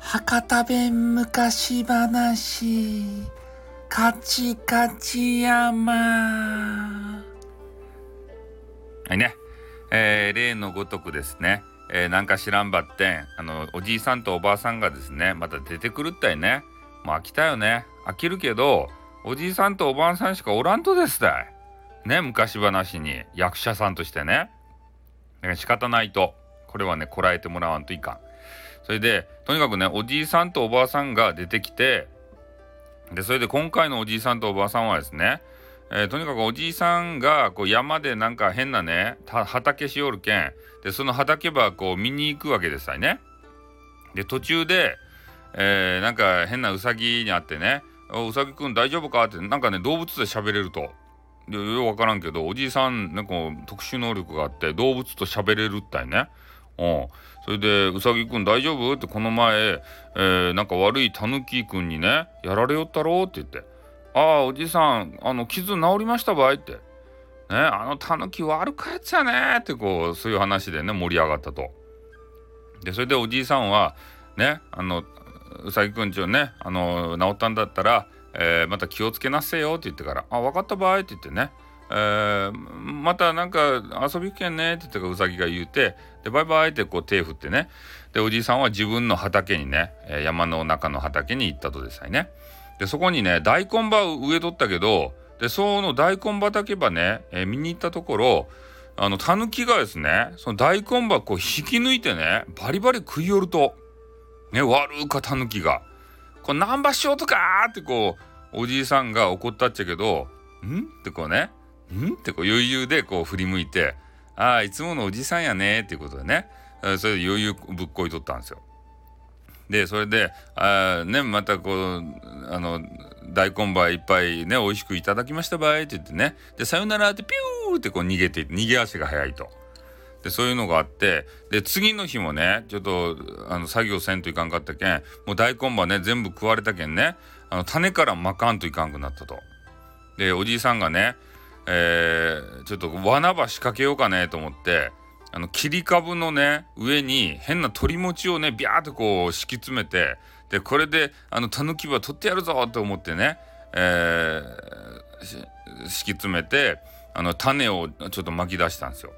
博多弁昔話。カチカチ山。はいね、えー、例のごとくですね、えー、なんか知らんばってあのおじいさんとおばあさんがですねまた出てくるったいね。もう飽きたよね。飽きるけどおじいさんとおばあさんしかおらんとですだい。ね昔話に。役者さんとしてね。仕方ないとこれはねこらえてもらわんといかんそれでとにかくねおじいさんとおばあさんが出てきてでそれで今回のおじいさんとおばあさんはですね、えー、とにかくおじいさんがこう山でなんか変なね畑しおるけんでその畑ばこう見に行くわけですよね。で途中で、えー、なんか変なウサギに会ってね「うさぎくん大丈夫か?」ってなんかね動物で喋れると。でよく分からんけどおじいさんなんか特殊能力があって動物と喋れるったいね。うん、それで「うさぎくん大丈夫?」ってこの前、えー、なんか悪いたぬきくんにねやられよったろ？って言って「ああおじいさんあの傷治りましたばい」って「ねあのたぬき悪かやつやね」ってこうそういう話でね盛り上がったと。でそれでおじいさんはねあのうさぎくんちをねあの治ったんだったら、えー、また気をつけなせよって言ってから「あ分かったばい」って言ってね。えー、またなんか遊び行けんねって言ってうさぎが言うてでバイバイってこう手振ってね。でおじいさんは自分の畑にね、山の中の畑に行ったとですね。でそこにね大根葉植えとったけどでその大根畑場ね、えー、見に行ったところあのタヌキがですねその大根葉こう引き抜いてねバリバリ食い寄ると。ね悪かタヌキが「これ何ばしようとか!」ってこうおじいさんが怒ったっちゃけど「ん?」ってこうねん？ってこう余裕でこう振り向いて「ああいつものおじさんやね」っていうことでねそれで余裕ぶっこいとったんですよ。でそれであねまたこうあの大根葉いっぱいね美味しくいただきましたばいって言ってねでさよならってピューってこう逃げて逃げ足が速いと。でそういうのがあってで次の日もねちょっとあの作業せんといかんかったけんもう大根葉ね全部食われたけんねあの種からまかんといかんくなったと。でおじいさんがねえー、ちょっと罠場仕掛けようかねと思ってあの切り株のね上に変な鶏餅をねビャーっとこう敷き詰めてでこれであのタヌキは取ってやるぞと思ってね、えー、敷き詰めてあの種をちょっと巻き出したんですよ。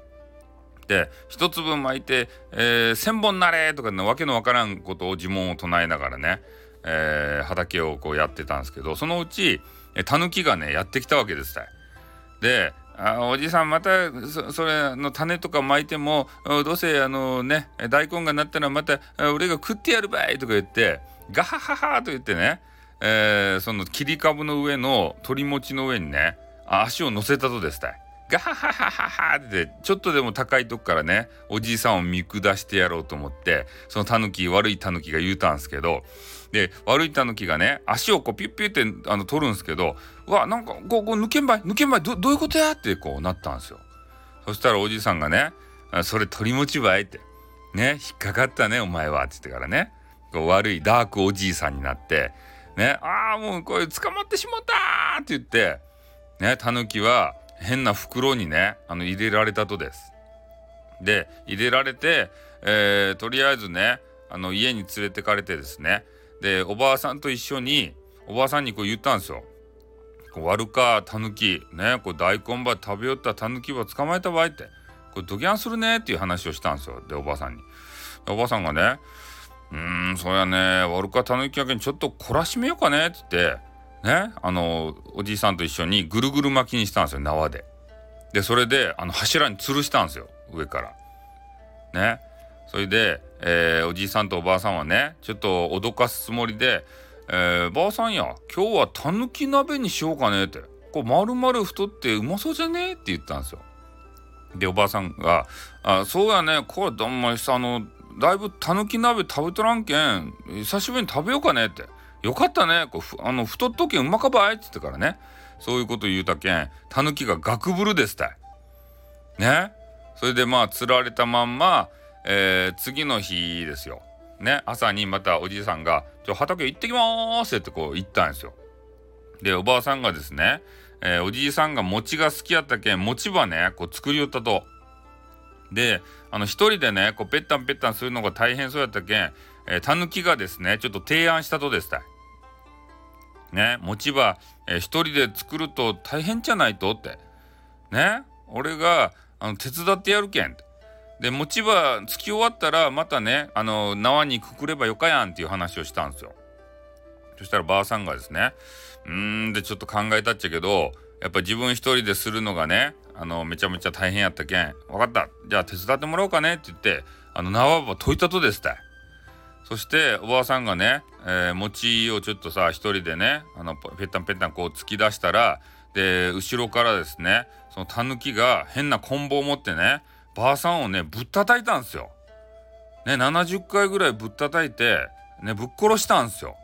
で一粒巻いて、えー、千本なれとかねわけのわからんことを呪文を唱えながらね、えー、畑をこうやってたんですけどそのうちタヌキがねやってきたわけですであおじさんまたそれの種とか巻いてもどうせあのね大根がなったらまた俺が食ってやるばいとか言ってガハハハと言ってね、えー、その切り株の上の鳥餅の上にね足を乗せたとですたい。ガハハハハハってちょっとでも高いとこからねおじいさんを見下してやろうと思ってそのタヌキ悪いタヌキが言うたんですけどで悪いタヌキがね足をこうピュッピュってあの取るんですけどうわなんかこうこう抜けんばい抜けんばいどどういうことやってこうなったんですよそしたらおじいさんがね「それ取り持ちばい」って「ね引っかかったねお前は」って言ってからねこう悪いダークおじいさんになってねああもうこれ捕まってしまったって言ってねタヌキは変な袋にねあの入れられたとです。で入れられて、えー、とりあえずねあの家に連れてかれてですねでおばあさんと一緒におばあさんにこう言ったんですよ。悪かタヌキねこれ大根葉食べよったタヌキは捕まえた場合ってこれドギャンするねっていう話をしたんですよでおばあさんに。おばあさんがね「うーんそうやね悪かタヌキやけんちょっと懲らしめようかね」って言ってねあのおじいさんと一緒にぐるぐる巻きにしたんですよ縄で。でそれであの柱に吊るしたんですよ上から。ねそれで、えー、おじいさんとおばあさんはねちょっと脅かすつもりで「えー、ばあさんや今日はたぬき鍋にしようかね」って「こう丸々太ってうまそうじゃねえ?」って言ったんですよ。でおばあさんが「あそうやねこれどんまりさあのだいぶたぬき鍋食べとらんけん久しぶりに食べようかね」ってよかったね。こうあの太っとけうまかばいっつってからね。そういうこと言うたけん、たぬきがガクブルですたい。ね。それでまあ釣られたまんま、えー、次の日ですよ。ね。朝にまたおじいさんが、ちょ、畑行ってきますってこう言ったんですよ。で、おばあさんがですね、えー、おじいさんが餅が好きやったけん、餅ばね、こう作りよったと。であの一人でねこうペッタンペッタンするのが大変そうやったけんたぬきがですねちょっと提案したとですたい。ね餅は、えー、一人で作ると大変じゃないとって。ね俺があの手伝ってやるけんで餅はつき終わったらまたねあの縄にくくればよかやんっていう話をしたんですよ。そしたらばあさんがですねうーんでちょっと考えたっちゃけどやっぱ自分一人でするのがねあのめちゃめちゃ大変やったけん。分かった。じゃあ手伝ってもらおうかねって言ってあの縄ば解いたとですたいそしておばあさんがね、えー、餅をちょっとさ一人でねあのペッタンペッタンこう突き出したらで後ろからですねそのタヌキが変な棍棒を持ってねばあさんをねぶったたいたんですよ。ね70回ぐらいぶったたいてねぶっ殺したんですよ。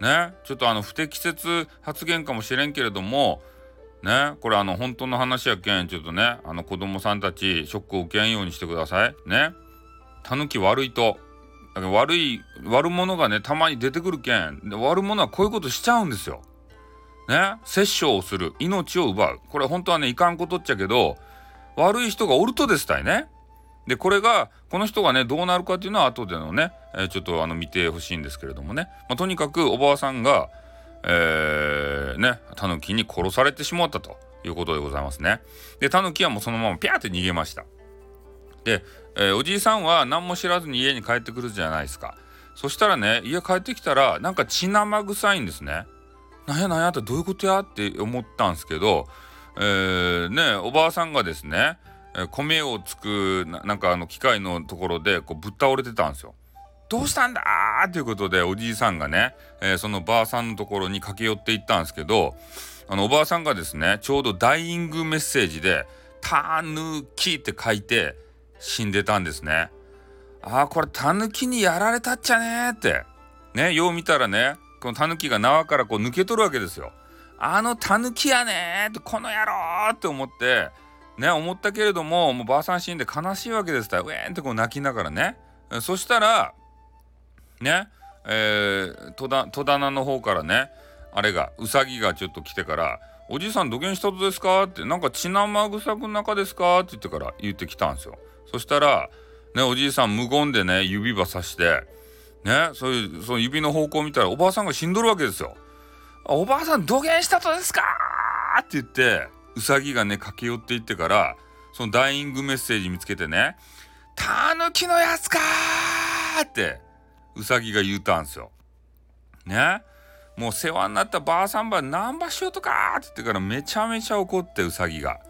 ねちょっとあの不適切発言かもしれんけれどもねこれあの本当の話やけんちょっとねあの子供さんたちショックを受けんようにしてくださいねたぬき悪いと悪い悪者がねたまに出てくるけん。悪者はこういうことしちゃうんですよ。ね？殺生をする。命を奪う。これ本当はねいかんことっちゃけど悪い人がおるとですたいね。でこれがこの人がねどうなるかっていうのは後でのね、えー、ちょっとあの見てほしいんですけれどもね、まあ、とにかくおばあさんがえー、ね、タヌキに殺されてしまったということでございますね。で、タヌキはもうそのままピャーって逃げました。で、えー、おじいさんは何も知らずに家に帰ってくるじゃないですか。そしたらね、家帰ってきたら、なんか血生臭いんですね。なんやなんやってどういうことやって思ったんですけど、えー、ね、おばあさんがですね、米をつくなんかあの機械のところでこうぶっ倒れてたんですよ。どうしたんだということでおじいさんがね、えー、そのばあさんのところに駆け寄っていったんですけどあのおばあさんがですねちょうどダイイングメッセージで「たぬき」って書いて死んでたんですね。ああこれたぬきにやられたっちゃねってねよう見たらねこのたぬきが縄からこう抜け取るわけですよ。あのたぬきやねってこの野郎って思ってね思ったけれどももうばあさん死んで悲しいわけですからウェーンってこう泣きながらねそしたらねえー、戸棚の方からねあれがうさぎがちょっと来てから「おじいさんどげんしたとですか?」って「なんか血生臭く中ですか?」って言ってから言ってきたんですよ。そしたらねおじいさん無言でね指ばさしてねそういうその指の方向見たらおばあさんが死んどるわけですよ。おばあさんどげんしたとですか？って言ってうさぎがね駆け寄っていってからそのダイイングメッセージ見つけてね「たぬきのやつか!」ってうさぎが言うたんですよ。ね？もう世話になったばあさんば何場しようとかって言ってからめちゃめちゃ怒ってうさぎが。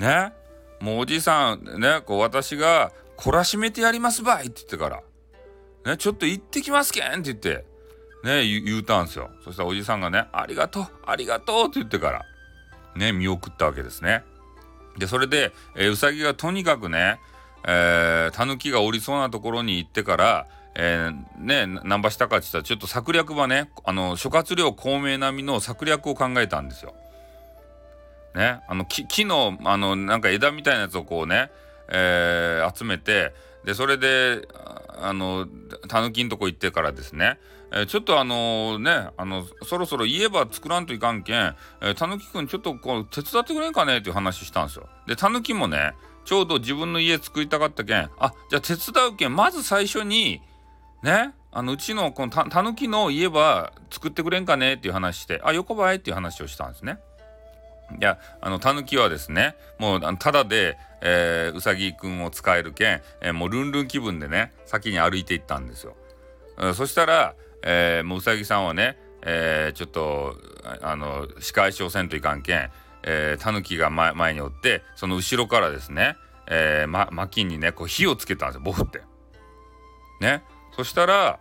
ね？もうおじさんねこう私が懲らしめてやりますばいって言ってから。ねちょっと行ってきますけんって言ってね？言うたんですよ。そしたらおじさんがねありがとうありがとうって言ってからね？見送ったわけですね。でそれで、えー、うさぎがとにかくねえー、タヌキがおりそうなところに行ってからえー、ね何ばしたかって言ったらちょっと策略はねあの諸葛亮孔明並みの策略を考えたんですよ。ねあの木木のあのなんか枝みたいなやつをこうね、えー、集めてでそれであのたぬきんとこ行ってからですね、えー、ちょっとあのねあのそろそろ言えば作らんといかんけん、え、たぬきくんちょっとこう手伝ってくれんかねっていう話したんですよ。でたぬきもねちょうど自分の家作りたかったけんあじゃあ手伝うけんまず最初にねあのうちのこのたぬきの家は作ってくれんかねっていう話してあ横ばいっていう話をしたんですね。いやあのたぬきはですねもうただで、えー、うさぎくんを使えるけん、えー、もうルンルン気分でね先に歩いていったんですよ。うん、そしたら、えー、もううさぎさんはね、えー、ちょっとあの仕返しをせんといかんけん、えー、たぬきが前前におってその後ろからですね、えー、ま、薪にねこう火をつけたんですよボフって。ねそしたら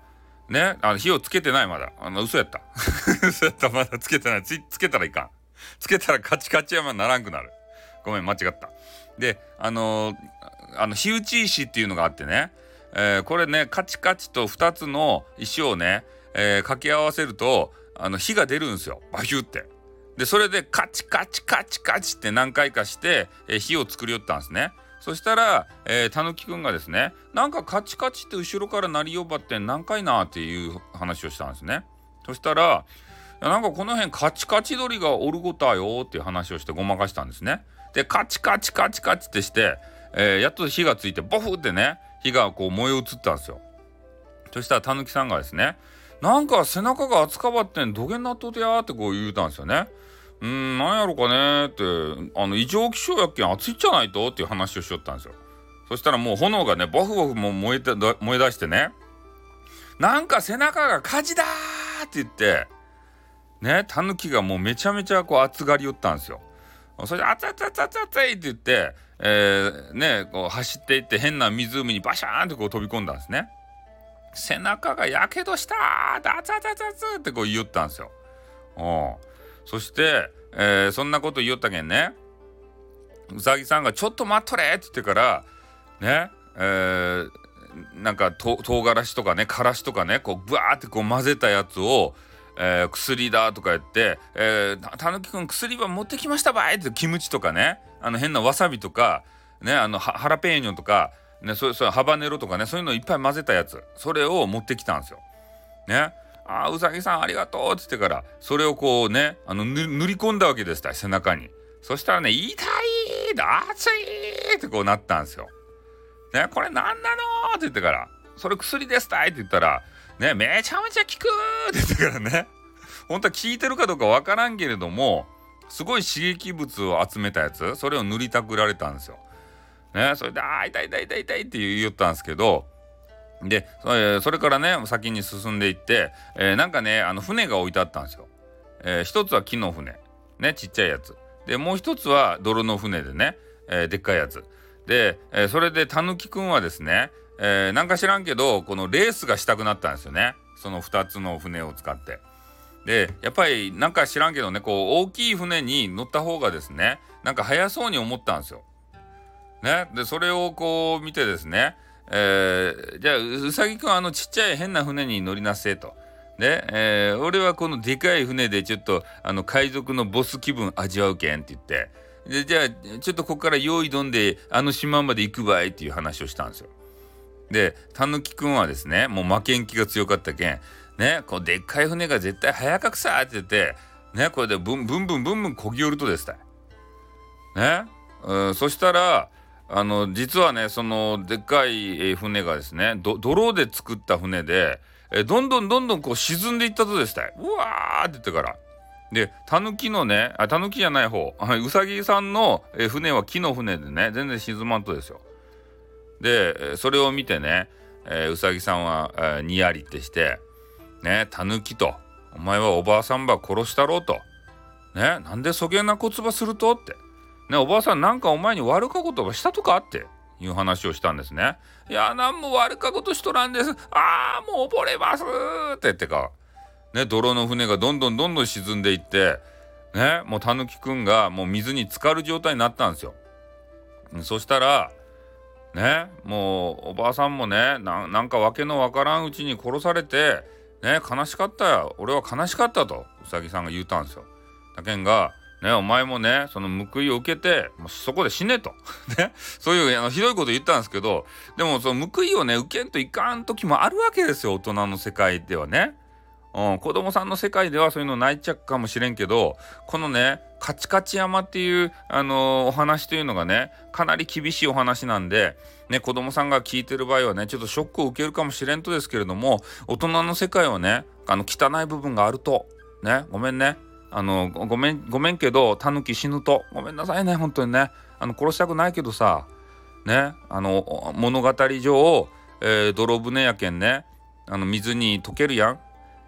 ねあの火をつけてないまだ。あの嘘やった。嘘やった。まだつけてない。つつけたらいかん。つけたらカチカチ山にならんくなる。ごめん間違った。であのー、あの火打ち石っていうのがあってね、えー、これねカチカチと2つの石をね、えー、掛け合わせるとあの火が出るんですよ。バヒュって。でそれでカチカチカチカチって何回かして、え火を作りよったんですね。そしたら、えー、たぬきくんがですね、なんかカチカチって後ろから鳴りよばって何回なっていう話をしたんですね。そしたら、なんかこの辺カチカチ鳥がおるごたよっていう話をしてごまかしたんですね。で、カチカチカチカチってして、えー、やっと火がついてボフってね火がこう燃え移ったんですよそしたらたぬきさんがですねなんか背中が熱かばってん土下になっとてやーってこう言うたんですよねうんなんやろかねってあの異常気象やっけん暑いっちゃないとっていう話をしよったんですよそしたらもう炎がねボフボフも燃えて燃え出してねなんか背中が火事だって言ってねタヌキがもうめちゃめちゃこう熱がり寄ったんですよ。それで「熱い熱い熱い熱い」って言って、えー、ねこう走っていって変な湖にバシャーンってこう飛び込んだんですね。背中がやけどしたーって熱い熱い熱いってこう言ったんですよ。うんそして、えー、そんなこと言ったけんねうさぎさんが「ちょっと待っとれ!」って言ってからねえー、なんか唐辛子とかねからしとかねこうブワーってこう混ぜたやつを、えー、薬だとか言って「えー、たぬきくん薬は持ってきましたばい!」ってキムチとかねあの変なわさびとかねあのハラペーニョとかねそそうハバネロとかねそういうのいっぱい混ぜたやつそれを持ってきたんですよ。ねあうさぎさんありがとうって言ってからそれをこうねあの塗り込んだわけです背中に。そしたらね「痛い熱い!」ってこうなったんですよ。ね、これ何なの？って言ってから、それ薬ですたいって言ったら、ね、めちゃめちゃ効くって言ってからね、本当は効いてるかどうかわからんけれども、すごい刺激物を集めたやつ、それを塗りたくられたんですよ。ね、それで、あ、痛い痛い痛い痛いって言ったんですけど、で、それからね、先に進んでいって、えー、なんかね、あの船が置いてあったんですよ。えー、一つは木の船、ね、ちっちゃいやつ。で、もう一つは泥の船でね、えー、でっかいやつ。で、え、それでたぬきくんはですね、え、なんか知らんけどこのレースがしたくなったんですよねその2つの船を使って。でやっぱりなんか知らんけどねこう大きい船に乗った方がですねなんか速そうに思ったんですよ。ね、でそれをこう見てですね、えー、じゃあうさぎくんあのちっちゃい変な船に乗りなせと。で、えー、俺はこのでかい船でちょっとあの海賊のボス気分味わうけんって言ってでじゃあちょっとここから用意どんであの島まで行くばいっていう話をしたんですよ。でたぬきくんはですねもう負けん気が強かったけんねこうでっかい船が絶対早かくさって言ってねこれでブンブンブンブンこぎ寄るとですたね、うん、そしたらあの実はねそのでっかい船がですね泥で作った船でえどんどんどんどんこう沈んでいったとですたうわーって言ってからでタヌキのねあタヌキじゃない方うさぎさんの船は木の船でね全然沈まんとですよ。でそれを見てね、えー、うさぎさんは、えー、にやりってして「ねタヌキとお前はおばあさんば殺したろうと。ねなんでそげな言葉すると?」って。ねおばあさんなんかお前に悪かことばしたとかっていう話をしたんですね。いや何も悪かことしとらんです。ああもう溺れますって言ってか。ね、泥の船がどんどんどんどん沈んでいって、ね、もうたぬきくんがもう水に浸かる状態になったんですよ。そしたら、ね、もうおばあさんもねなんか訳のわからんうちに殺されて、ね、悲しかったよ俺は悲しかったとうさぎさんが言うたんですよ。だけんがね、お前もねその報いを受けてもうそこで死ねと。ね、そういうあのひどいこと言ったんですけどでもその報いをね受けんといかん時もあるわけですよ大人の世界ではね。うん、子供さんの世界ではそういうの泣いちゃうかもしれんけどこのねカチカチ山っていう、あのー、お話というのがねかなり厳しいお話なんで、ね、子供さんが聞いてる場合はねちょっとショックを受けるかもしれんとですけれども大人の世界はねあの汚い部分があると。ねごめんね。あのごめんごめんけどタヌキ死ぬとごめんなさいね本当にねあの殺したくないけどさねあの物語上、えー、泥船やけんねあの水に溶けるやん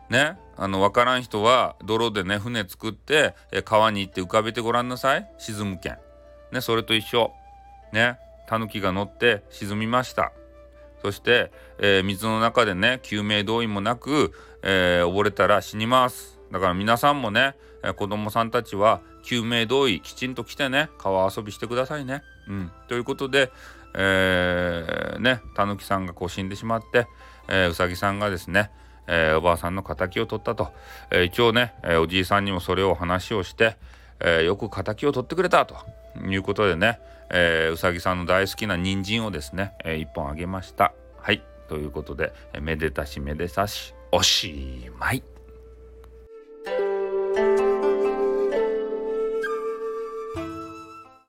ねあの分からん人は泥でね船作ってえ川に行って浮かべてごらんなさい沈むけん。ねそれと一緒。ねタヌキが乗って沈みました。そして、えー、水の中でね救命胴衣もなく、えー、溺れたら死にます。だから皆さんもね、えー、子供さんたちは救命胴衣きちんと着てね川遊びしてくださいね。うん、ということで、え、ねたぬきさんがこう死んでしまって、えー、うさぎさんがですねえー、おばあさんの敵を取ったと、えー、一応ね、えー、おじいさんにもそれを話をして、えよく敵を取ってくれたということでね、えうさぎさんの大好きな人参をですね、え1本あげました。はいということで、えめでたしめでたしおしまい。